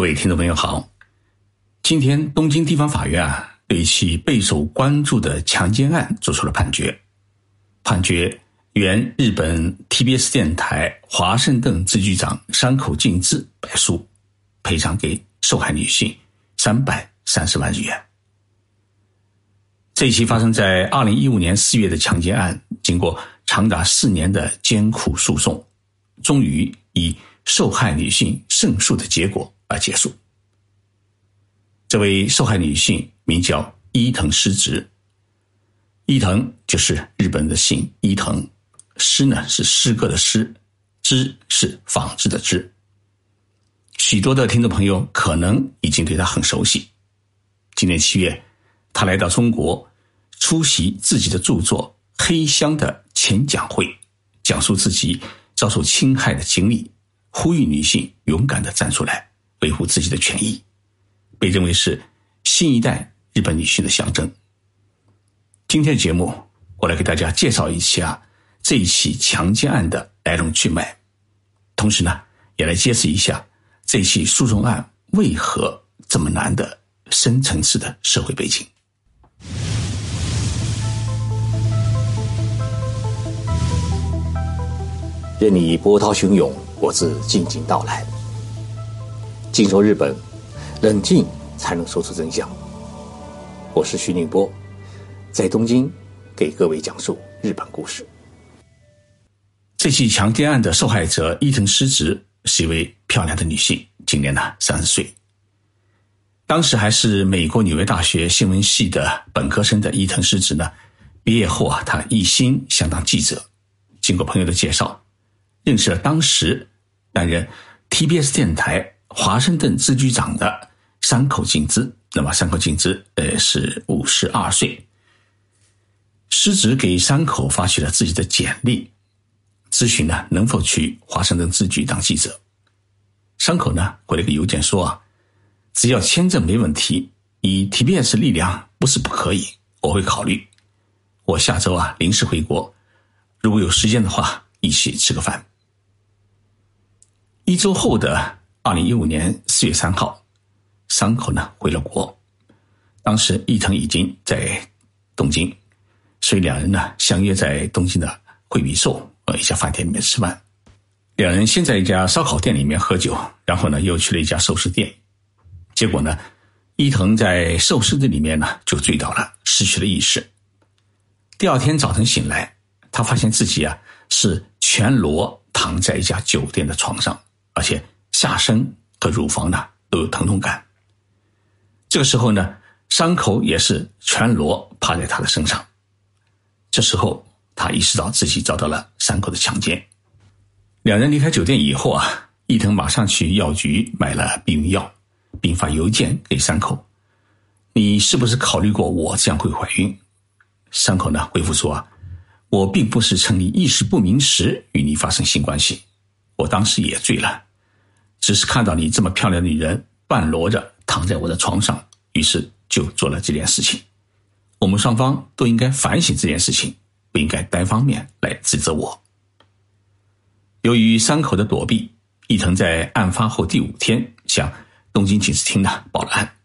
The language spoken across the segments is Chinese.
各位听众朋友好，今天东京地方法院啊，对一起备受关注的强奸案作出了判决，判决原日本 TBS 电台华盛顿支局长山口敬之败诉，赔偿给受害女性三百三十万日元。这起发生在二零一五年四月的强奸案，经过长达四年的艰苦诉讼，终于以受害女性胜诉的结果。而结束。这位受害女性名叫伊藤诗织，伊藤就是日本的姓伊藤，诗呢是诗歌的诗，织是纺织的织。许多的听众朋友可能已经对她很熟悉。今年七月，她来到中国，出席自己的著作《黑箱》的前讲会，讲述自己遭受侵害的经历，呼吁女性勇敢的站出来。维护自己的权益，被认为是新一代日本女性的象征。今天的节目，我来给大家介绍一下这一起强奸案的来龙去脉，同时呢，也来揭示一下这起诉讼案为何这么难的深层次的社会背景。任你波涛汹涌，我自静静到来。静说日本，冷静才能说出真相。我是徐宁波，在东京给各位讲述日本故事。这起强奸案的受害者伊藤诗织是一位漂亮的女性，今年呢三十岁。当时还是美国纽约大学新闻系的本科生的伊藤诗织呢，毕业后啊，她一心想当记者。经过朋友的介绍，认识了当时担任 TBS 电台。华盛顿支局长的山口敬之，那么山口敬之呃是五十二岁。失职给山口发去了自己的简历，咨询呢能否去华盛顿支局当记者。山口呢回了个邮件说啊，只要签证没问题，以 TBS 力量不是不可以，我会考虑。我下周啊临时回国，如果有时间的话，一起吃个饭。一周后的。二零一五年四月三号，山口呢回了国。当时伊藤已经在东京，所以两人呢相约在东京的惠比寿呃一家饭店里面吃饭。两人先在一家烧烤店里面喝酒，然后呢又去了一家寿司店。结果呢，伊藤在寿司店里面呢就醉倒了，失去了意识。第二天早晨醒来，他发现自己啊是全裸躺在一家酒店的床上，而且。下身和乳房呢都有疼痛感。这个时候呢，伤口也是全裸趴在他的身上。这时候他意识到自己遭到了伤口的强奸。两人离开酒店以后啊，伊藤马上去药局买了避孕药，并发邮件给山口：“你是不是考虑过我这样会怀孕？”山口呢回复说：“啊，我并不是趁你意识不明时与你发生性关系，我当时也醉了。”只是看到你这么漂亮的女人半裸着躺在我的床上，于是就做了这件事情。我们双方都应该反省这件事情，不应该单方面来指责我。由于山口的躲避，伊藤在案发后第五天向东京警视厅呢报了案。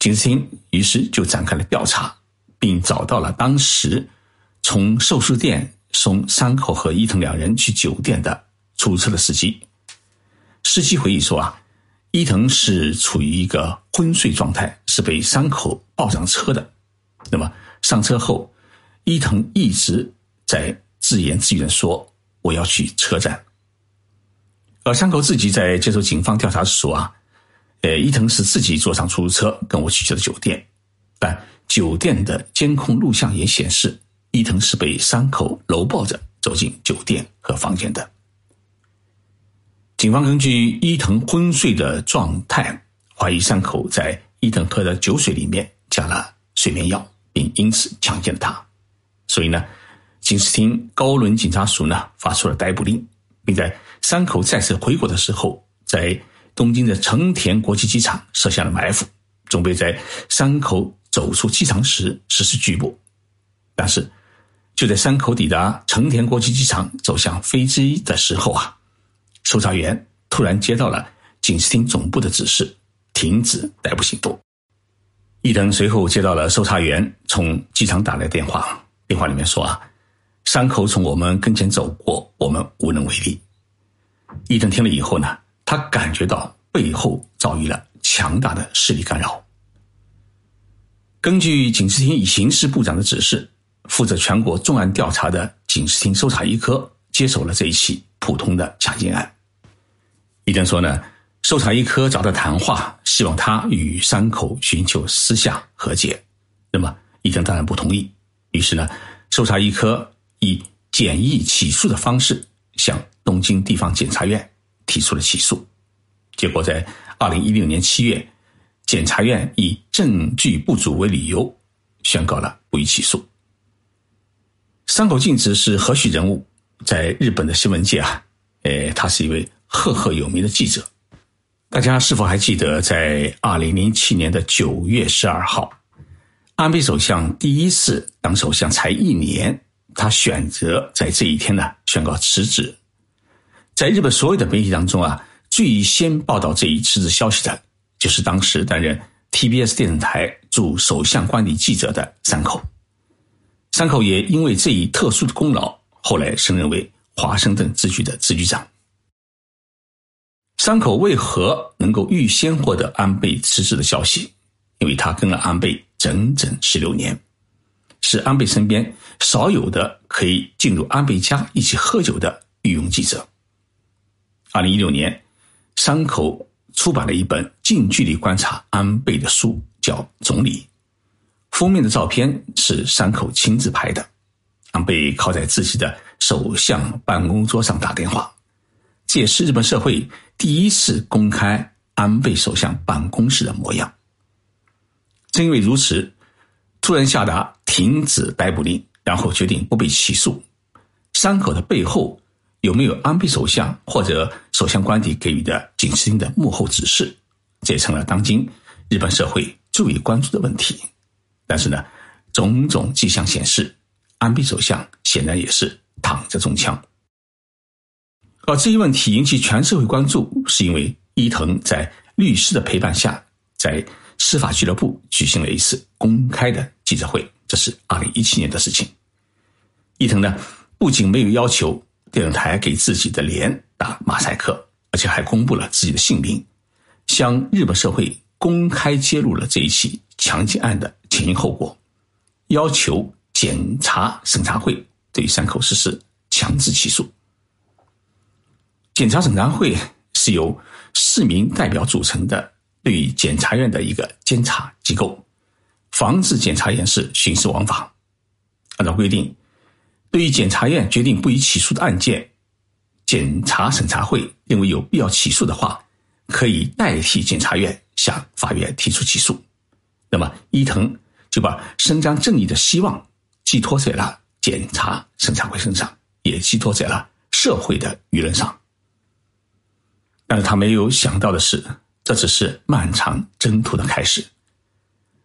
警视厅于是就展开了调查，并找到了当时从寿司店送山口和伊藤两人去酒店的出租车的司机。司机回忆说：“啊，伊藤是处于一个昏睡状态，是被伤口抱上车的。那么上车后，伊藤一直在自言自语的说：‘我要去车站。’而山口自己在接受警方调查时说：‘啊，呃，伊藤是自己坐上出租车跟我去去了酒店，但酒店的监控录像也显示，伊藤是被伤口搂抱着走进酒店和房间的。’”警方根据伊藤昏睡的状态，怀疑山口在伊藤喝的酒水里面加了睡眠药，并因此强奸了他。所以呢，警视厅高轮警察署呢发出了逮捕令，并在山口再次回国的时候，在东京的成田国际机场设下了埋伏，准备在山口走出机场时实施拘捕。但是，就在山口抵达成田国际机场走向飞机的时候啊。搜查员突然接到了警视厅总部的指示，停止逮捕行动。伊藤随后接到了搜查员从机场打来电话，电话里面说啊，山口从我们跟前走过，我们无能为力。伊藤听了以后呢，他感觉到背后遭遇了强大的势力干扰。根据警视厅刑事部长的指示，负责全国重案调查的警视厅搜查一科接手了这一起普通的强奸案。伊藤说呢。搜查一科找他谈话，希望他与山口寻求私下和解。那么伊藤当然不同意。于是呢，搜查一科以简易起诉的方式向东京地方检察院提出了起诉。结果在二零一六年七月，检察院以证据不足为理由，宣告了不予起诉。山口敬子是何许人物？在日本的新闻界啊，呃，他是一位赫赫有名的记者。大家是否还记得，在二零零七年的九月十二号，安倍首相第一次当首相才一年，他选择在这一天呢宣告辞职。在日本所有的媒体当中啊，最先报道这一辞职消息的，就是当时担任 TBS 电视台驻首相官邸记者的山口。山口也因为这一特殊的功劳，后来升任为华盛顿支局的支局长。山口为何能够预先获得安倍辞职的消息？因为他跟了安倍整整十六年，是安倍身边少有的可以进入安倍家一起喝酒的御用记者。二零一六年，山口出版了一本近距离观察安倍的书，叫《总理》，封面的照片是山口亲自拍的，安倍靠在自己的首相办公桌上打电话。这也是日本社会第一次公开安倍首相办公室的模样。正因为如此，突然下达停止逮捕令，然后决定不被起诉，山口的背后有没有安倍首相或者首相官邸给予的警示性的幕后指示？这也成了当今日本社会最为关注的问题。但是呢，种种迹象显示，安倍首相显然也是躺着中枪。而这一问题引起全社会关注，是因为伊藤在律师的陪伴下，在司法俱乐部举行了一次公开的记者会。这是二零一七年的事情。伊藤呢，不仅没有要求电视台给自己的脸打马赛克，而且还公布了自己的姓名，向日本社会公开揭露了这一起强奸案的前因后果，要求检察审查会对山口实施强制起诉。检察审查会是由市民代表组成的，对检察院的一个监察机构，防止检察院是徇私枉法。按照规定，对于检察院决定不予起诉的案件，检察审查会认为有必要起诉的话，可以代替检察院向法院提出起诉。那么伊藤就把伸张正义的希望寄托在了检察审查会身上，也寄托在了社会的舆论上。但是他没有想到的是，这只是漫长征途的开始。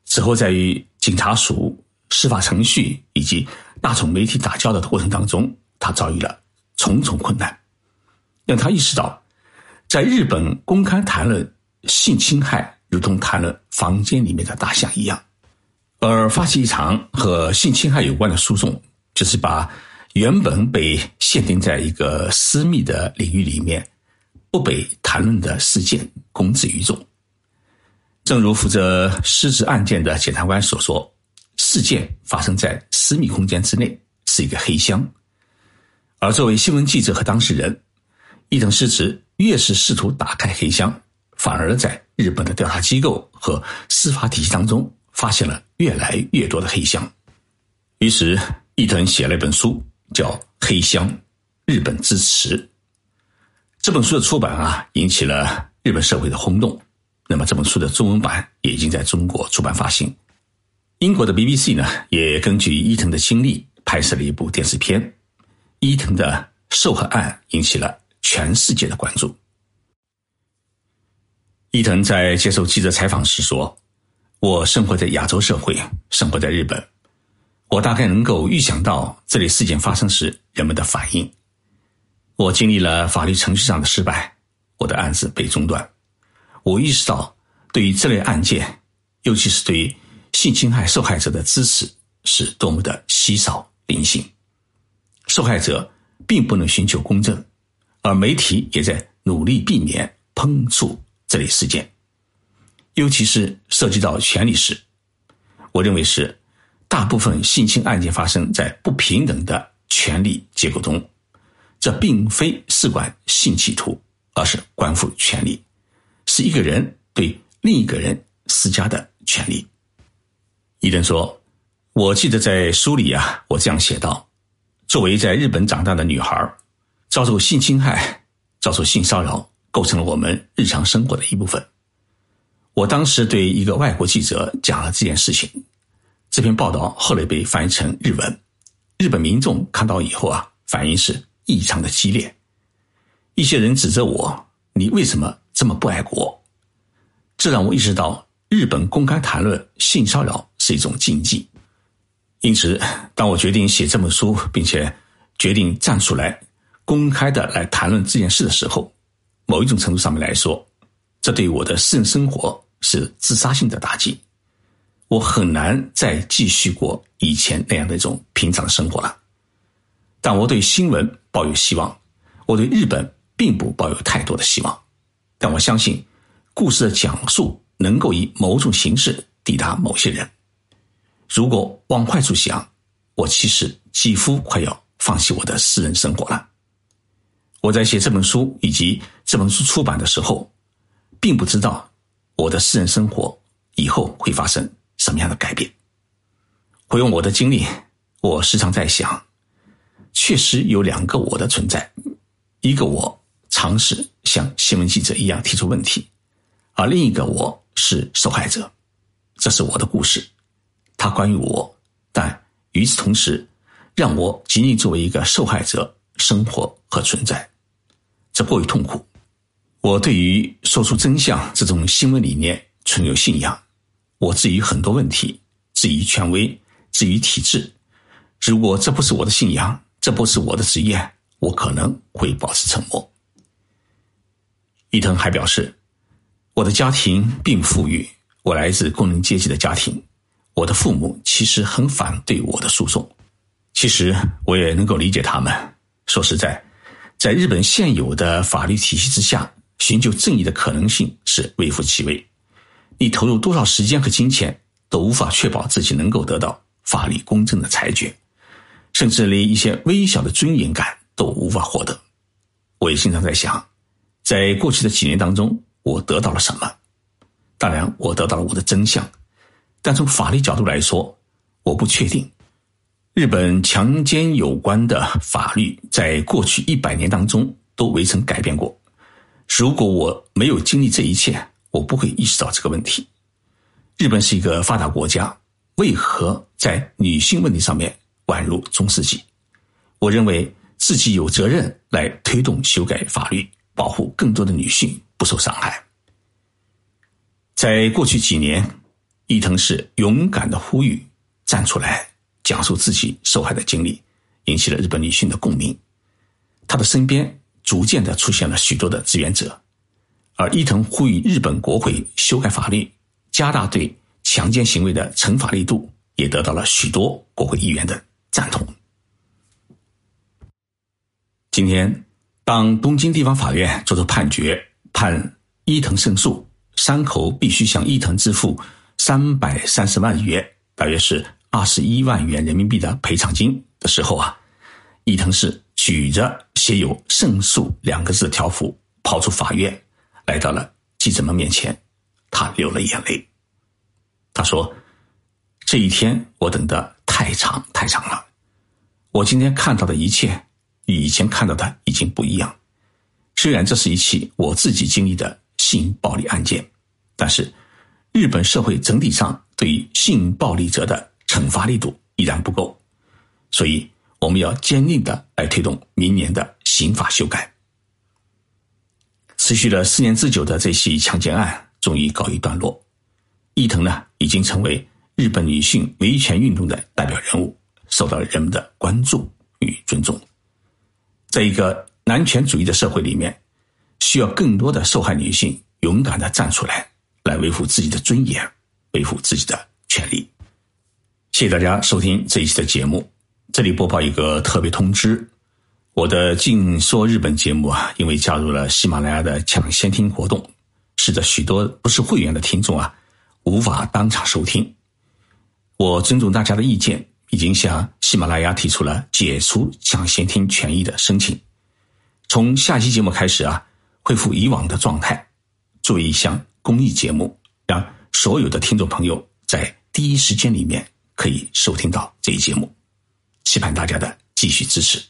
此后，在与警察署、司法程序以及大众媒体打交道的过程当中，他遭遇了重重困难，让他意识到，在日本公开谈论性侵害，如同谈论房间里面的大象一样。而发起一场和性侵害有关的诉讼，就是把原本被限定在一个私密的领域里面。不被谈论的事件公之于众，正如负责失职案件的检察官所说：“事件发生在私密空间之内，是一个黑箱。”而作为新闻记者和当事人，伊藤失职越是试图打开黑箱，反而在日本的调查机构和司法体系当中发现了越来越多的黑箱。于是，伊藤写了一本书，叫《黑箱：日本之词》。这本书的出版啊，引起了日本社会的轰动。那么，这本书的中文版也已经在中国出版发行。英国的 BBC 呢，也根据伊藤的经历拍摄了一部电视片。伊藤的受害案引起了全世界的关注。伊藤在接受记者采访时说：“我生活在亚洲社会，生活在日本，我大概能够预想到这类事件发生时人们的反应。”我经历了法律程序上的失败，我的案子被中断，我意识到，对于这类案件，尤其是对性侵害受害者的支持，是多么的稀少零星。受害者并不能寻求公正，而媒体也在努力避免碰触这类事件，尤其是涉及到权力时，我认为是大部分性侵案件发生在不平等的权利结构中，这并非事关性企图，而是关乎权利，是一个人对另一个人施加的权利。伊登说：“我记得在书里啊，我这样写道。”作为在日本长大的女孩，遭受性侵害、遭受性骚扰，构成了我们日常生活的一部分。我当时对一个外国记者讲了这件事情，这篇报道后来被翻译成日文，日本民众看到以后啊，反应是异常的激烈。一些人指责我：“你为什么这么不爱国？”这让我意识到，日本公开谈论性骚扰是一种禁忌。因此，当我决定写这本书，并且决定站出来公开的来谈论这件事的时候，某一种程度上面来说，这对我的私人生活是自杀性的打击。我很难再继续过以前那样的一种平常的生活了。但我对新闻抱有希望，我对日本并不抱有太多的希望。但我相信，故事的讲述能够以某种形式抵达某些人。如果往坏处想，我其实几乎快要放弃我的私人生活了。我在写这本书以及这本书出版的时候，并不知道我的私人生活以后会发生什么样的改变。回用我的经历，我时常在想，确实有两个我的存在：一个我尝试像新闻记者一样提出问题，而另一个我是受害者。这是我的故事。它关于我，但与此同时，让我仅仅作为一个受害者生活和存在，这过于痛苦。我对于说出真相这种新闻理念存有信仰，我质疑很多问题，质疑权威，质疑体制。如果这不是我的信仰，这不是我的职业，我可能会保持沉默。伊藤还表示，我的家庭并不富裕，我来自工人阶级的家庭。我的父母其实很反对我的诉讼，其实我也能够理解他们。说实在，在日本现有的法律体系之下，寻求正义的可能性是微乎其微。你投入多少时间和金钱，都无法确保自己能够得到法律公正的裁决，甚至连一些微小的尊严感都无法获得。我也经常在想，在过去的几年当中，我得到了什么？当然，我得到了我的真相。但从法律角度来说，我不确定。日本强奸有关的法律在过去一百年当中都未曾改变过。如果我没有经历这一切，我不会意识到这个问题。日本是一个发达国家，为何在女性问题上面宛如中世纪？我认为自己有责任来推动修改法律，保护更多的女性不受伤害。在过去几年。伊藤是勇敢的呼吁，站出来讲述自己受害的经历，引起了日本女性的共鸣。他的身边逐渐的出现了许多的志愿者，而伊藤呼吁日本国会修改法律，加大对强奸行为的惩罚力度，也得到了许多国会议员的赞同。今天，当东京地方法院作出判决，判伊藤胜诉，山口必须向伊藤支付。三百三十万元，大约是二十一万元人民币的赔偿金的时候啊，伊藤是举着写有“胜诉”两个字的条幅跑出法院，来到了记者们面前，他流了眼泪。他说：“这一天我等的太长太长了，我今天看到的一切与以前看到的已经不一样。虽然这是一起我自己经历的性暴力案件，但是。”日本社会整体上对于性暴力者的惩罚力度依然不够，所以我们要坚定的来推动明年的刑法修改。持续了四年之久的这起强奸案终于告一段落，伊藤呢已经成为日本女性维权运动的代表人物，受到人们的关注与尊重。在一个男权主义的社会里面，需要更多的受害女性勇敢的站出来，来维护自己的尊严，维护自己的权利。谢谢大家收听这一期的节目。这里播报一个特别通知：我的《静说日本》节目啊，因为加入了喜马拉雅的抢先听活动，使得许多不是会员的听众啊，无法当场收听。我尊重大家的意见，已经向喜马拉雅提出了解除抢先听权益的申请。从下期节目开始啊，恢复以往的状态，作为一项公益节目，让所有的听众朋友在第一时间里面可以收听到这一节目。期盼大家的继续支持。